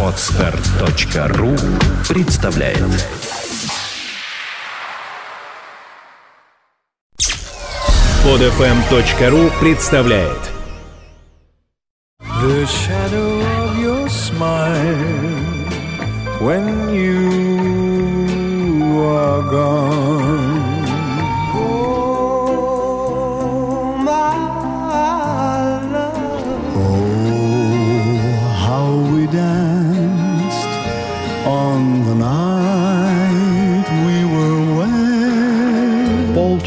Отстар.ру представляет Подфм.ру представляет The shadow of your smile when you are gone.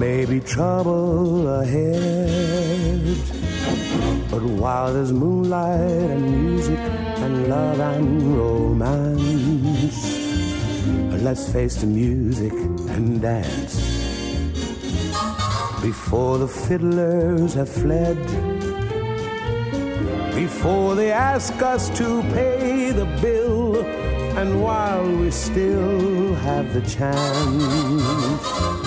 may be trouble ahead, but while there's moonlight and music and love and romance, let's face the music and dance. Before the fiddlers have fled, before they ask us to pay the bill, and while we still have the chance.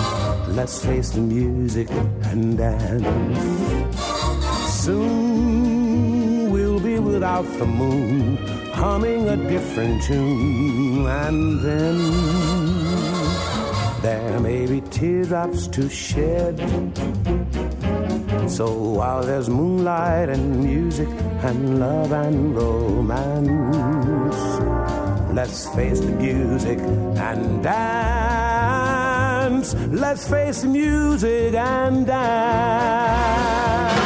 Let's face the music and dance. Soon we'll be without the moon, humming a different tune, and then there may be teardrops to shed. So while there's moonlight and music and love and romance, let's face the music and dance. Let's face music and dance.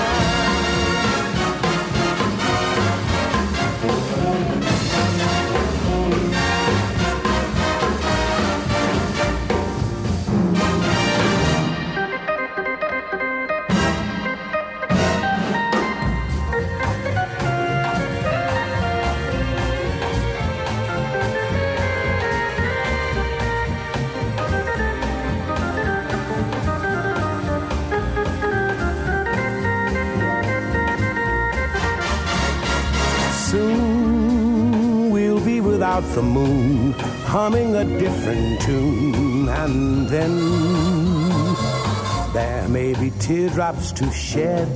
Without the moon, humming a different tune, and then there may be teardrops to shed.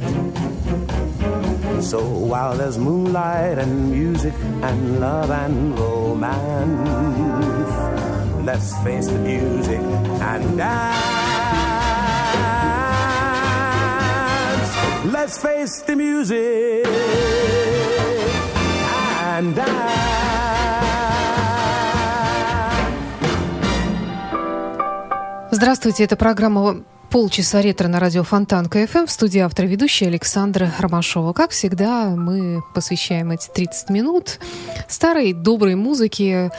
So while there's moonlight and music and love and romance, let's face the music and dance. Let's face the music and dance. Здравствуйте, это программа «Полчаса ретро» на радио Фонтан КФМ. В студии автор ведущая Александра Ромашова. Как всегда, мы посвящаем эти 30 минут старой доброй музыке,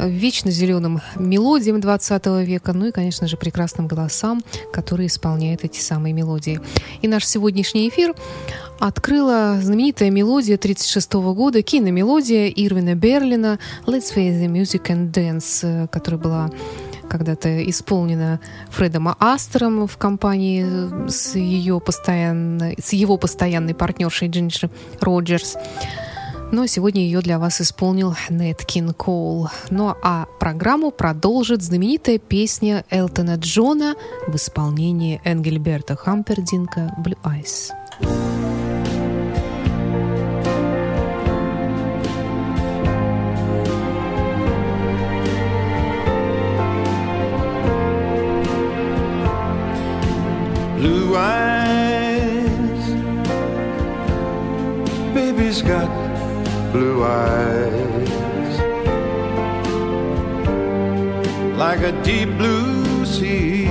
вечно зеленым мелодиям 20 века, ну и, конечно же, прекрасным голосам, которые исполняют эти самые мелодии. И наш сегодняшний эфир открыла знаменитая мелодия 1936 года, киномелодия Ирвина Берлина «Let's Face the Music and Dance», которая была когда-то исполнена Фредом Астером в компании с, ее постоянно, с его постоянной партнершей Джинджер Роджерс. Но сегодня ее для вас исполнил Нет Кин Коул. Ну а программу продолжит знаменитая песня Элтона Джона в исполнении Энгельберта Хампердинка «Blue Eyes». Eyes. Baby's got blue eyes. Like a deep blue sea.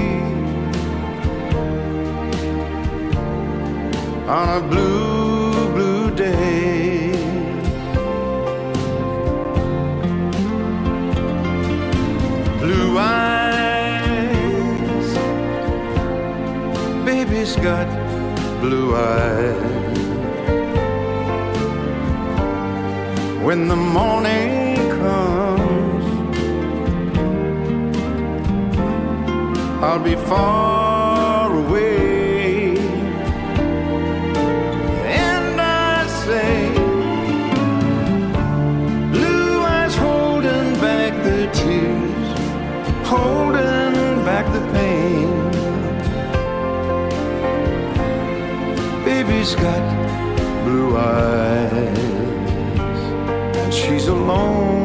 On a blue, blue day. Baby's got blue eyes. when the morning comes. I'll be far Baby's got blue eyes, and she's alone.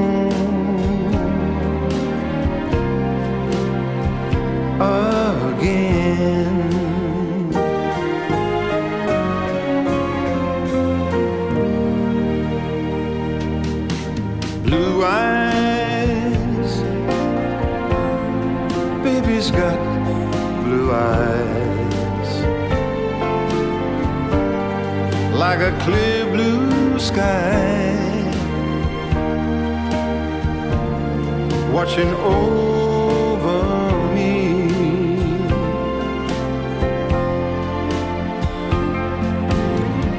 Like a clear blue sky, watching over me.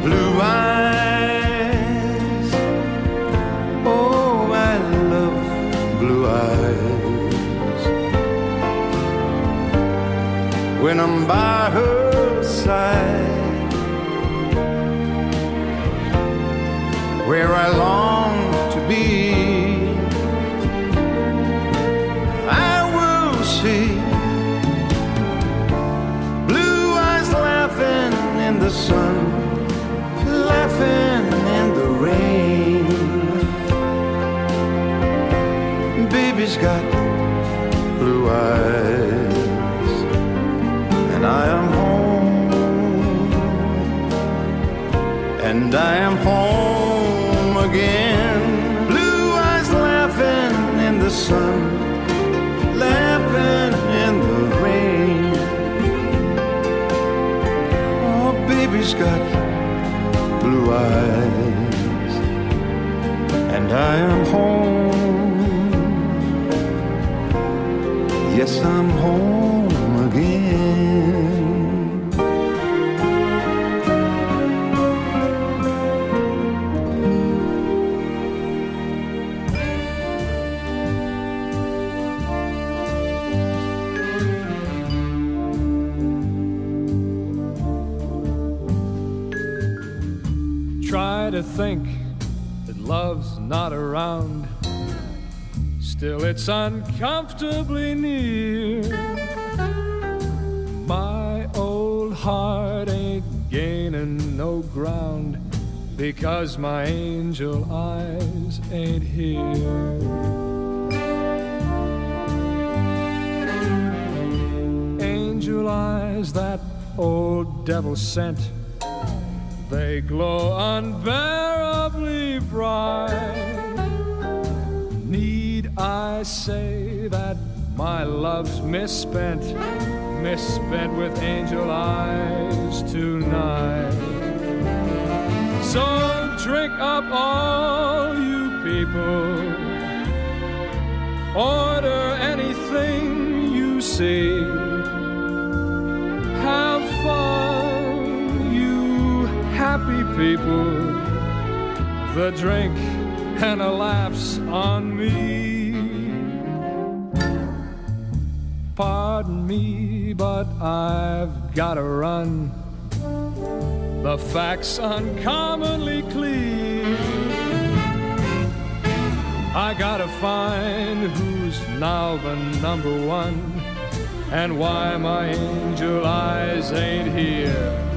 Blue eyes, oh, I love blue eyes. When I'm by her side. Where I long to be. I will see blue eyes laughing in the sun, laughing in the rain. Baby's got blue eyes, and I am home and I am home sun, laughing in the rain. Oh, baby's got blue eyes, and I am home. Yes, I'm home around. Still, it's uncomfortably near. My old heart ain't gaining no ground because my angel eyes ain't here. Angel eyes that old devil sent. They glow unbearably bright. I say that my love's misspent, misspent with angel eyes tonight? So drink up, all you people. Order anything you see. Have fun, you happy people. The drink and a laughs on me. Pardon me, but I've gotta run. The facts uncommonly clear. I gotta find who's now the number one and why my angel eyes ain't here.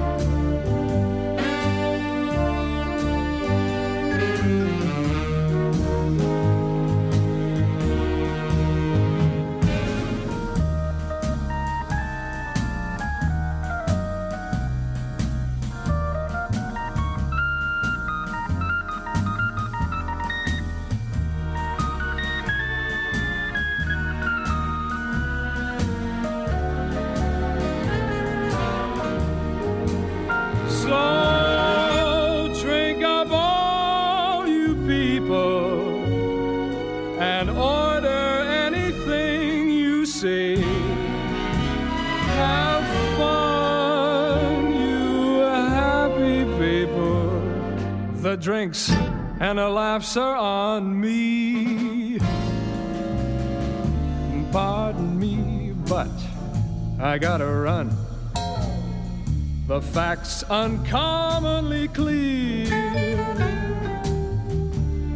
The drinks and the laughs are on me. Pardon me, but I gotta run. The facts uncommonly clear.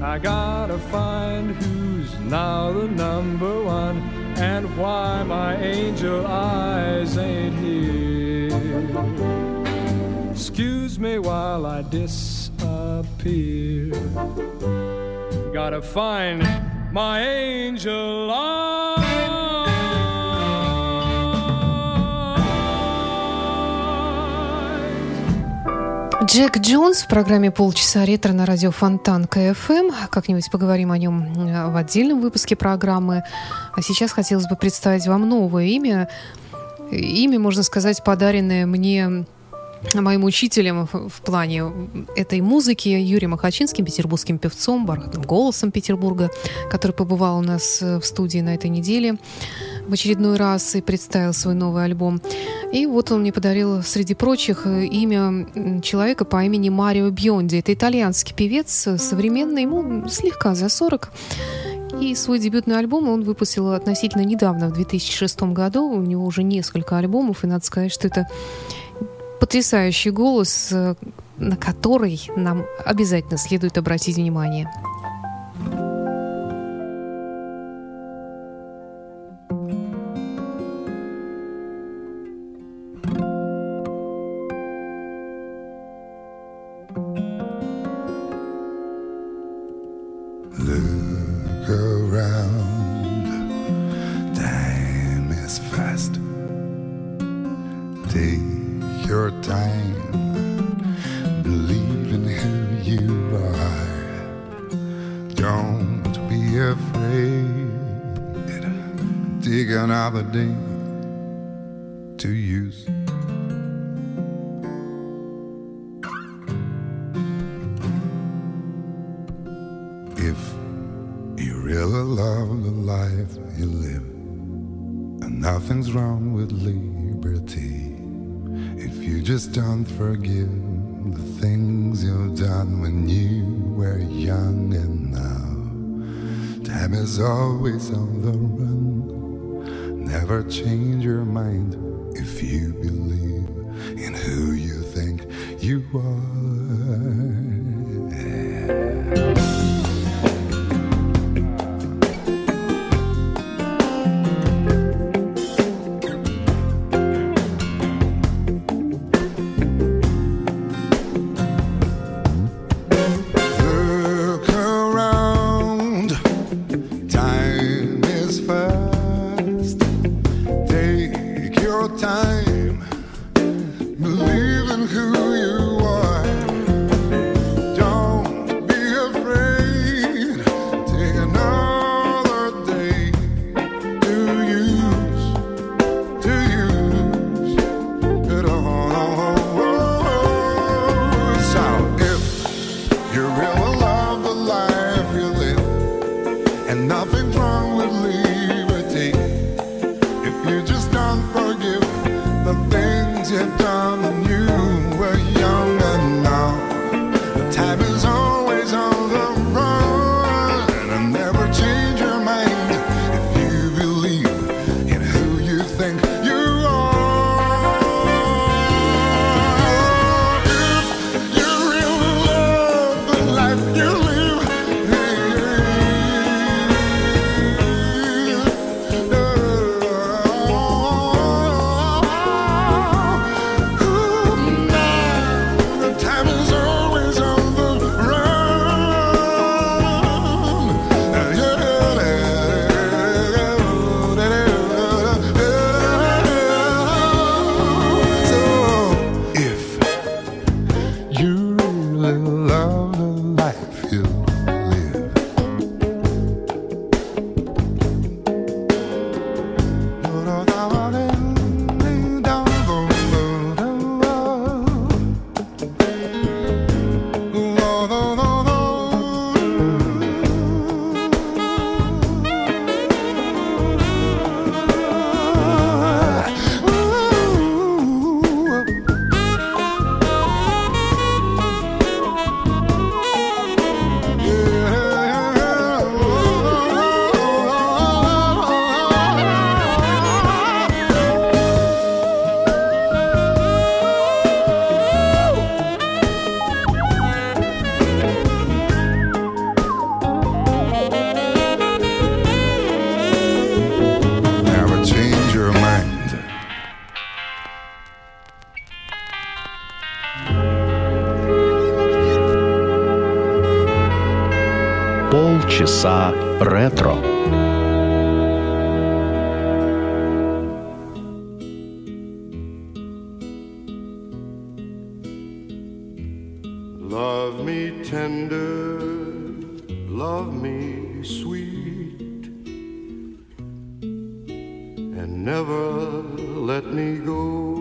I gotta find who's now the number one and why my angel eyes ain't here. Excuse me while I disappear. Gotta find my angel. Джек Джонс в программе «Полчаса ретро» на радио Фонтан КФМ. Как-нибудь поговорим о нем э, в отдельном выпуске программы. А сейчас хотелось бы представить вам новое имя. Имя, можно сказать, подаренное мне моим учителем в плане этой музыки Юрием Махачинским, петербургским певцом, бархатным голосом Петербурга, который побывал у нас э, в студии на этой неделе в очередной раз и представил свой новый альбом. И вот он мне подарил, среди прочих, э, имя человека по имени Марио Бьонди. Это итальянский певец, э, современный, ему слегка за 40. И свой дебютный альбом он выпустил относительно недавно, в 2006 году. У него уже несколько альбомов, и надо сказать, что это потрясающий голос, э, на который нам обязательно следует обратить внимание. Take your time, believe in who you are. Don't be afraid. Take another day to use. If you really love the life you live, and nothing's wrong don't forgive the things you've done when you were young and now, time is always on the run. Never change your mind if you believe in who you think you are. Never let me go.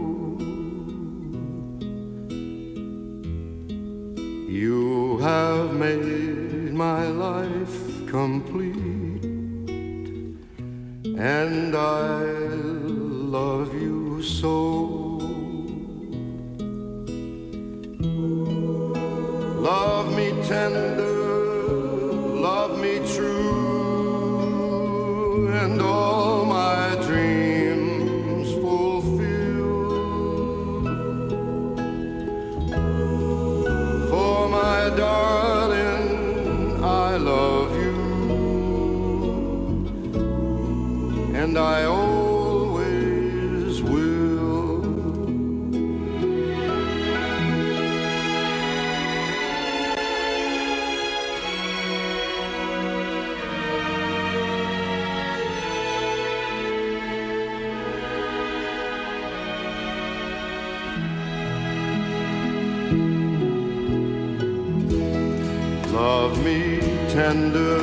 Love me tender,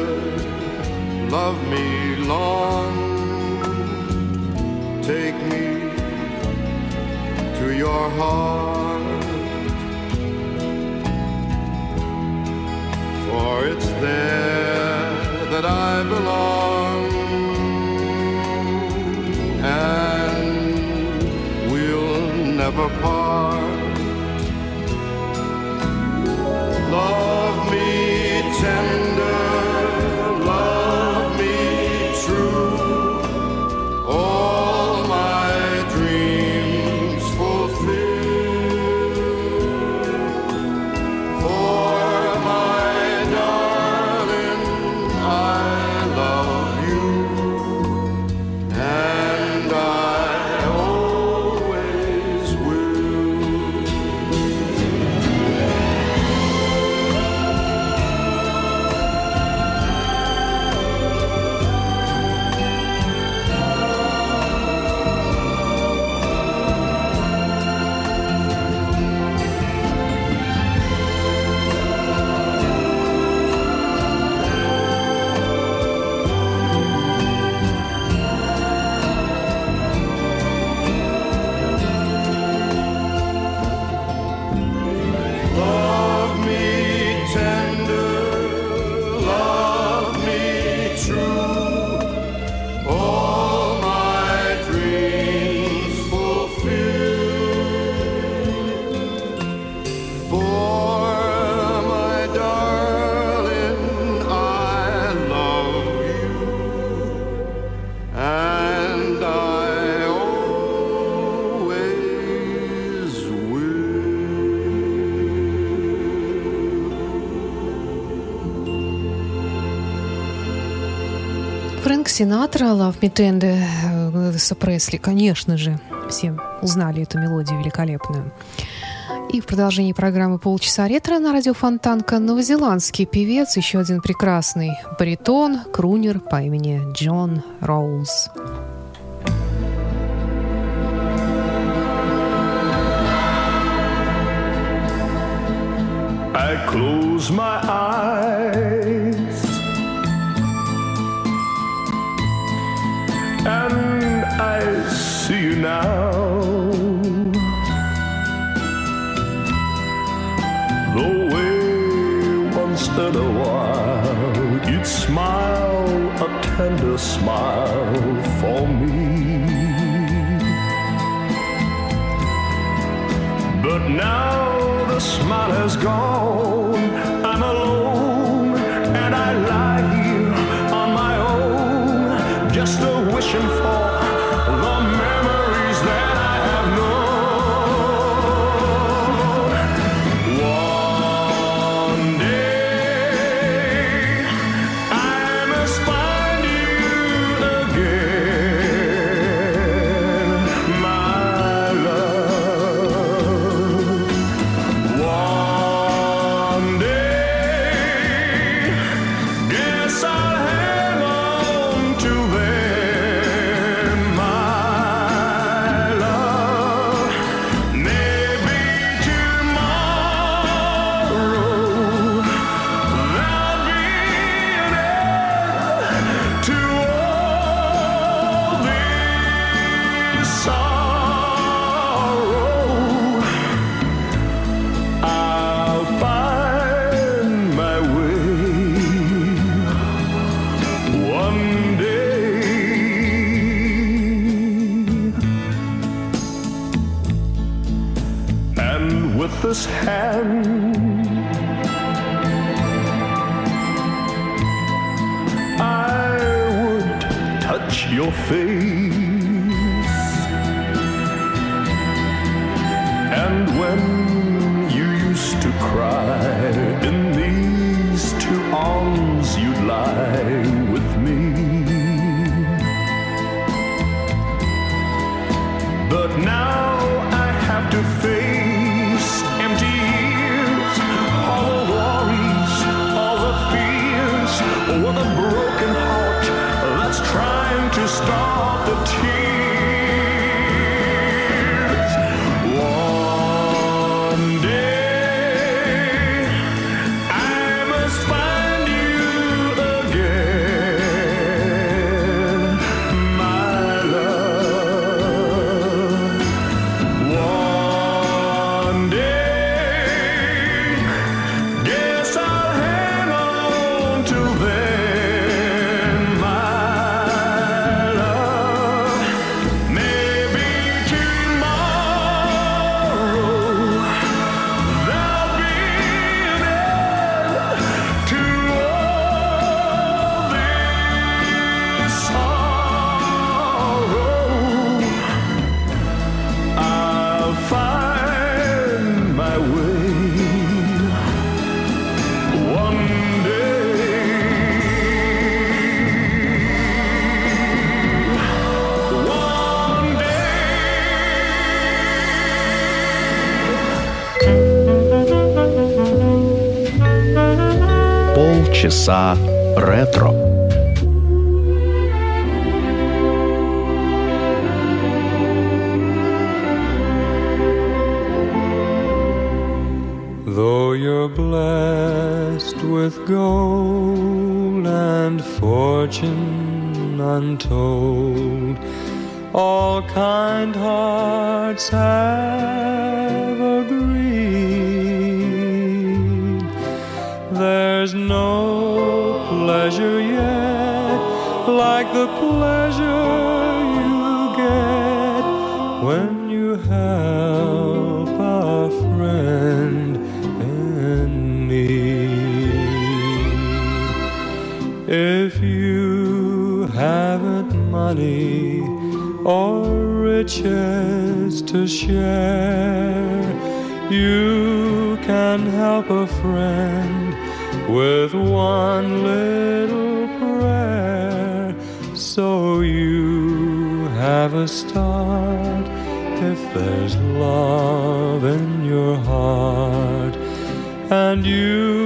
love me long. Take me to your heart, for it's there that I belong. And we'll never part. Синатра, Love Me Tender, э, Элвиса Пресли, конечно же, все узнали эту мелодию великолепную. И в продолжении программы «Полчаса ретро» на радио Фонтанка новозеландский певец, еще один прекрасный баритон, крунер по имени Джон Роуз. I close my eyes in a while you'd smile a tender smile for me. But now the smile has gone. Полчаса ретро. Though you're blessed with gold and fortune untold, all kind hearts have to share, you can help a friend with one little prayer. So you have a start if there's love in your heart, and you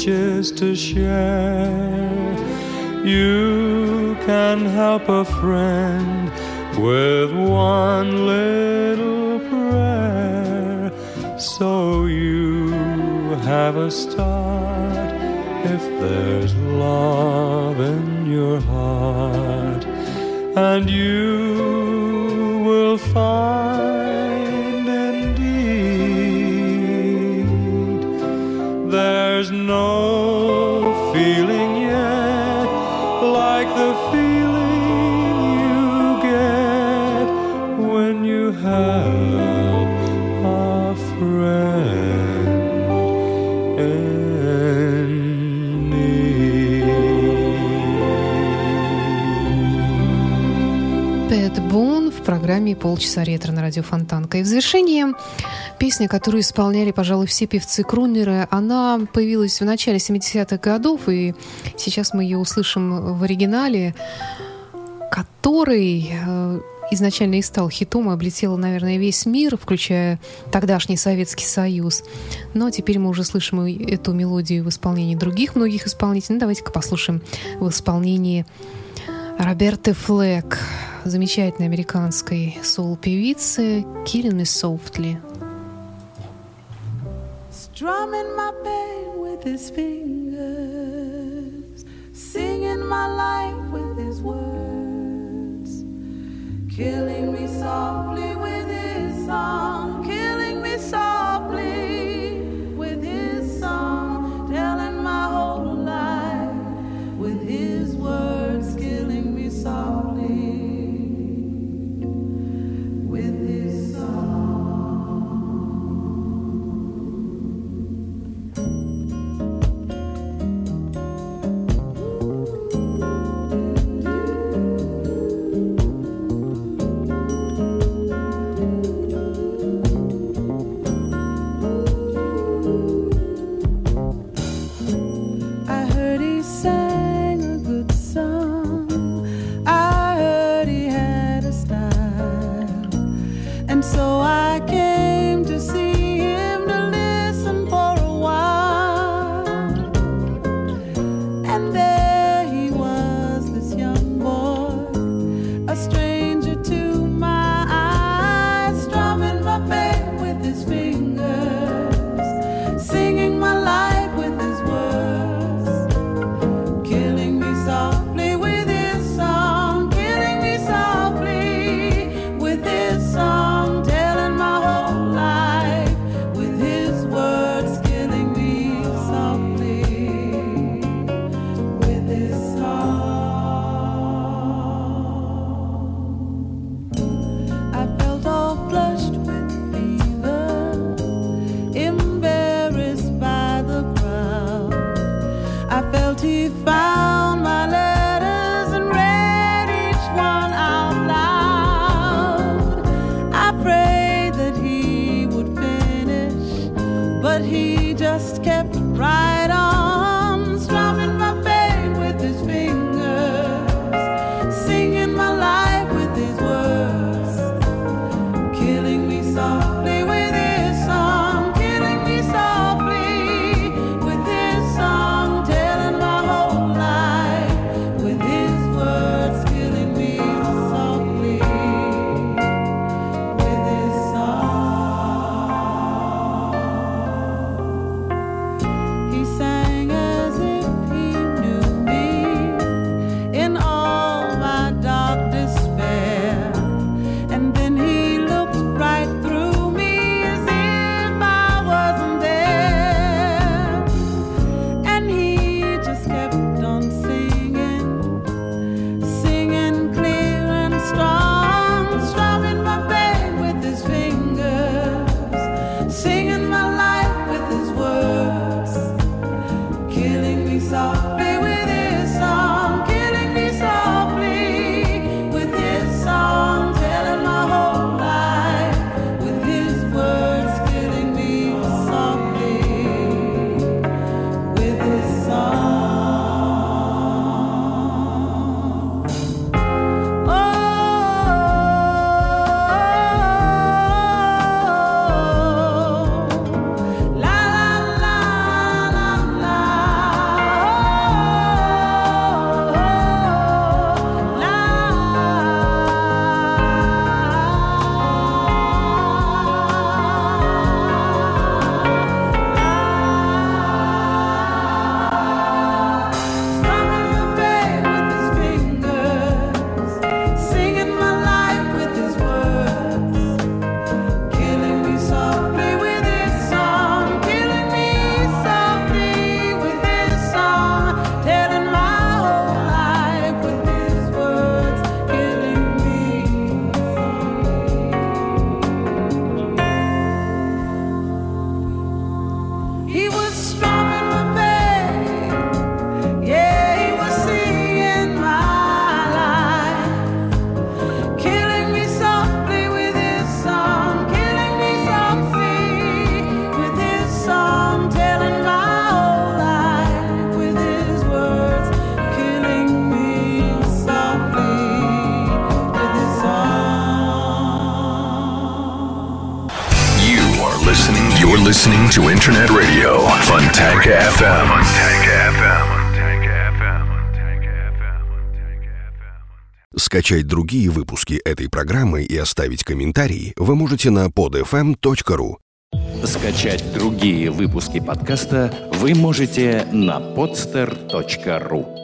riches to share, you can help a friend with one little prayer. So you have a start if there's love in your heart, and you Пэт Бун в программе «Полчаса ретро» на радио Фонтанка. И в завершении песня, которую исполняли, пожалуй, все певцы-крунеры, она появилась в начале 70-х годов, и сейчас мы ее услышим в оригинале, который изначально и стал хитом и облетела, наверное, весь мир, включая тогдашний Советский Союз. Но теперь мы уже слышим эту мелодию в исполнении других многих исполнителей. Ну, давайте-ка послушаем в исполнении Роберты Флэк, замечательной американской соул-певицы Киллин и Софтли. Strumming my pain with his fingers, singing my life with his words. killing me softly. to Скачать другие выпуски этой программы и оставить комментарии вы можете на podfm.ru. Скачать другие выпуски подкаста вы можете на podster.ru.